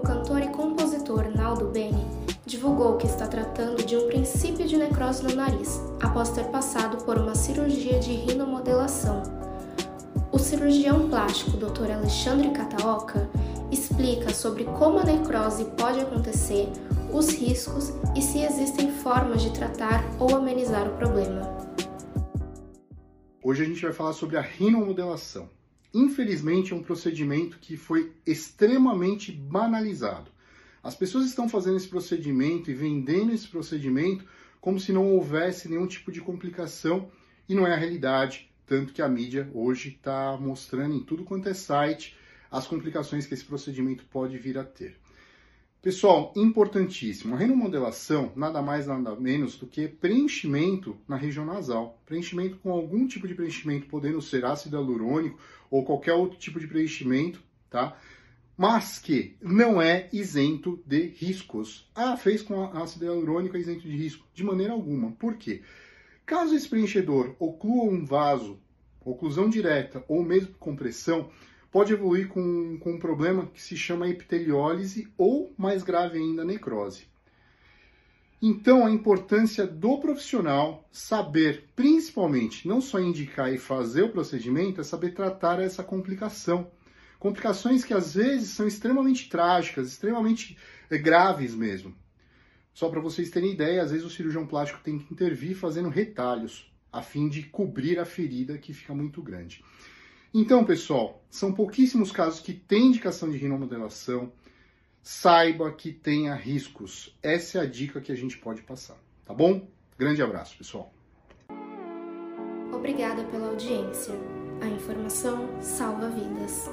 o cantor e compositor Naldo Beni divulgou que está tratando de um princípio de necrose no nariz, após ter passado por uma cirurgia de rinomodelação. O cirurgião plástico Dr. Alexandre Kataoka explica sobre como a necrose pode acontecer, os riscos e se existem formas de tratar ou amenizar o problema. Hoje a gente vai falar sobre a rinomodelação. Infelizmente, é um procedimento que foi extremamente banalizado. As pessoas estão fazendo esse procedimento e vendendo esse procedimento como se não houvesse nenhum tipo de complicação e não é a realidade. Tanto que a mídia hoje está mostrando em tudo quanto é site as complicações que esse procedimento pode vir a ter. Pessoal, importantíssimo. A renomodelação nada mais nada menos do que preenchimento na região nasal. Preenchimento com algum tipo de preenchimento, podendo ser ácido hialurônico ou qualquer outro tipo de preenchimento, tá? Mas que não é isento de riscos. Ah, fez com ácido hialurônico é isento de risco? De maneira alguma. Por quê? Caso esse preenchedor oclua um vaso, oclusão direta ou mesmo compressão, pode evoluir com, com um problema que se chama epiteliólise ou, mais grave ainda, necrose. Então, a importância do profissional saber, principalmente, não só indicar e fazer o procedimento, é saber tratar essa complicação. Complicações que às vezes são extremamente trágicas, extremamente eh, graves mesmo. Só para vocês terem ideia, às vezes o cirurgião plástico tem que intervir fazendo retalhos, a fim de cobrir a ferida que fica muito grande. Então, pessoal, são pouquíssimos casos que têm indicação de rinomodelação. Saiba que tenha riscos. Essa é a dica que a gente pode passar, tá bom? Grande abraço, pessoal. Obrigada pela audiência. A informação salva vidas.